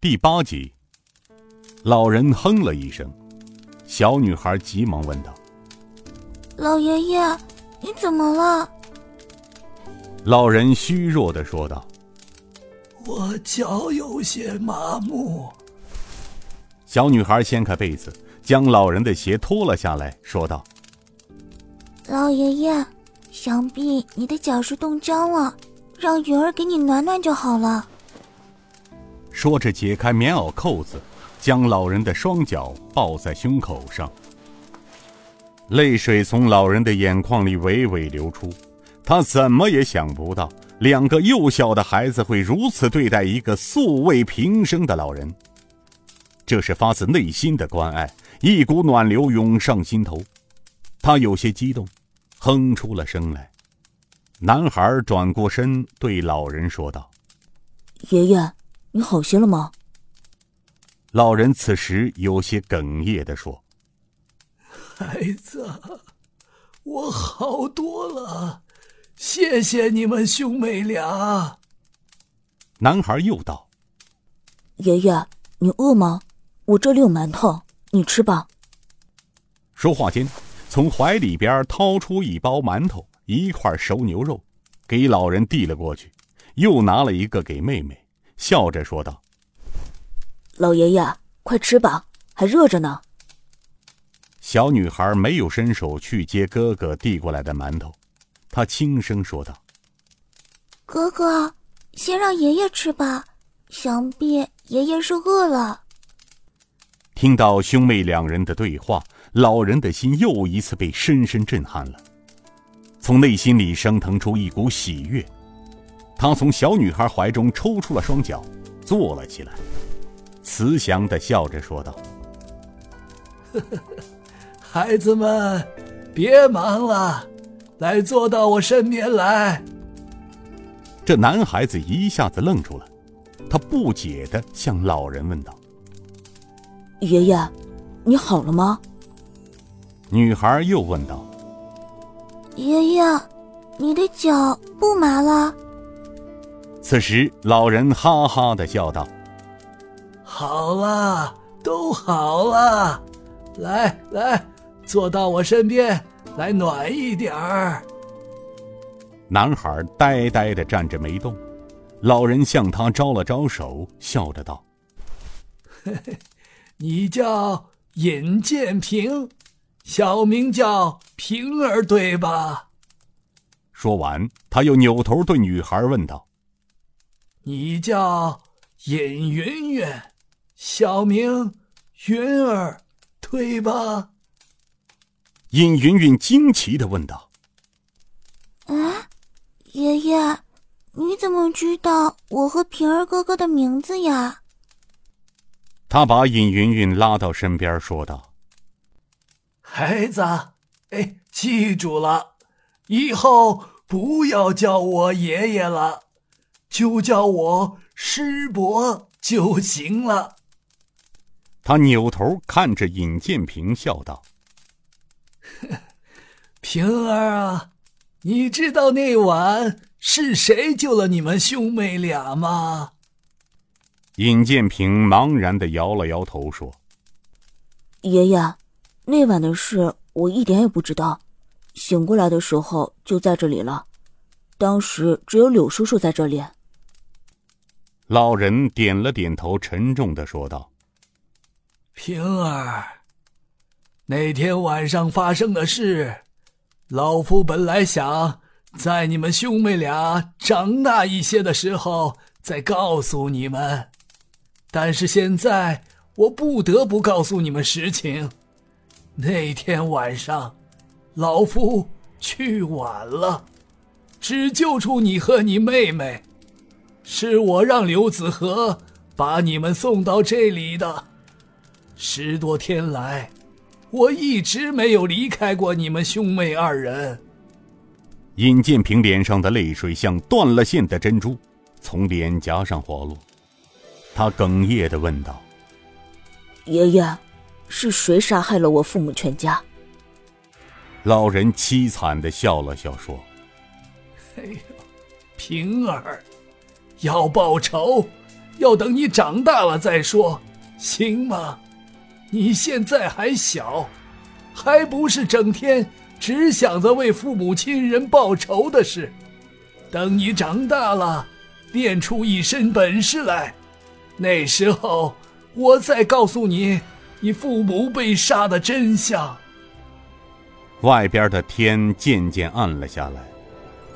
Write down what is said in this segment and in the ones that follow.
第八集，老人哼了一声，小女孩急忙问道：“老爷爷，你怎么了？”老人虚弱的说道：“我脚有些麻木。”小女孩掀开被子，将老人的鞋脱了下来，说道：“老爷爷，想必你的脚是冻僵了，让云儿给你暖暖就好了。”说着，解开棉袄扣子，将老人的双脚抱在胸口上。泪水从老人的眼眶里娓娓流出，他怎么也想不到，两个幼小的孩子会如此对待一个素未平生的老人。这是发自内心的关爱，一股暖流涌上心头，他有些激动，哼出了声来。男孩转过身对老人说道：“爷爷。”你好些了吗？老人此时有些哽咽的说：“孩子，我好多了，谢谢你们兄妹俩。”男孩又道：“爷爷，你饿吗？我这里有馒头，你吃吧。”说话间，从怀里边掏出一包馒头、一块熟牛肉，给老人递了过去，又拿了一个给妹妹。笑着说道：“老爷爷，快吃吧，还热着呢。”小女孩没有伸手去接哥哥递过来的馒头，她轻声说道：“哥哥，先让爷爷吃吧，想必爷爷是饿了。”听到兄妹两人的对话，老人的心又一次被深深震撼了，从内心里升腾出一股喜悦。他从小女孩怀中抽出了双脚，坐了起来，慈祥的笑着说道：“ 孩子们，别忙了，来坐到我身边来。”这男孩子一下子愣住了，他不解的向老人问道：“爷爷，你好了吗？”女孩又问道：“爷爷，你的脚不麻了？”此时，老人哈哈的笑道：“好了，都好了，来来，坐到我身边来暖一点儿。”男孩呆呆的站着没动，老人向他招了招手，笑着道：“ 你叫尹建平，小名叫平儿，对吧？”说完，他又扭头对女孩问道。你叫尹云云，小名云儿，对吧？尹云云惊奇的问道：“啊，爷爷，你怎么知道我和平儿哥哥的名字呀？”他把尹云云拉到身边，说道：“孩子，哎，记住了，以后不要叫我爷爷了。”就叫我师伯就行了。他扭头看着尹建平，笑道：“ 平儿啊，你知道那晚是谁救了你们兄妹俩吗？”尹建平茫然的摇了摇头，说：“爷爷，那晚的事我一点也不知道。醒过来的时候就在这里了，当时只有柳叔叔在这里。”老人点了点头，沉重的说道：“平儿，那天晚上发生的事，老夫本来想在你们兄妹俩长大一些的时候再告诉你们，但是现在我不得不告诉你们实情。那天晚上，老夫去晚了，只救出你和你妹妹。”是我让刘子和把你们送到这里的。十多天来，我一直没有离开过你们兄妹二人。尹建平脸上的泪水像断了线的珍珠，从脸颊上滑落。他哽咽的问道：“爷爷，是谁杀害了我父母全家？”老人凄惨的笑了笑，说：“哎呦，平儿。”要报仇，要等你长大了再说，行吗？你现在还小，还不是整天只想着为父母亲人报仇的事。等你长大了，练出一身本事来，那时候我再告诉你你父母被杀的真相。外边的天渐渐暗了下来，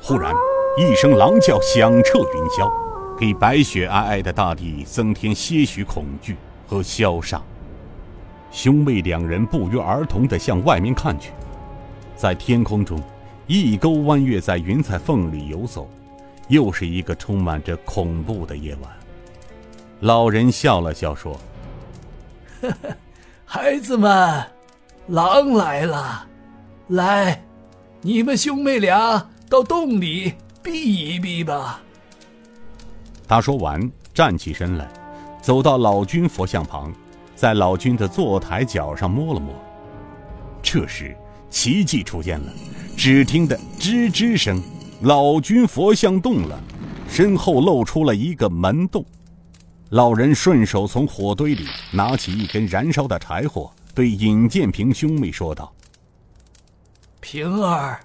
忽然一声狼叫响彻云霄，给白雪皑皑的大地增添些许恐惧和萧杀。兄妹两人不约而同地向外面看去，在天空中，一钩弯月在云彩缝里游走，又是一个充满着恐怖的夜晚。老人笑了笑说：“呵呵，孩子们，狼来了，来，你们兄妹俩到洞里避一避吧。”他说完，站起身来，走到老君佛像旁。在老君的坐台脚上摸了摸，这时奇迹出现了，只听得吱吱声，老君佛像动了，身后露出了一个门洞。老人顺手从火堆里拿起一根燃烧的柴火，对尹建平兄妹说道：“平儿，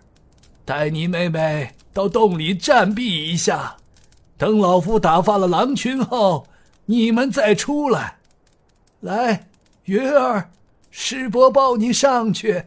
带你妹妹到洞里暂避一下，等老夫打发了狼群后，你们再出来。”来，云儿，师伯抱你上去。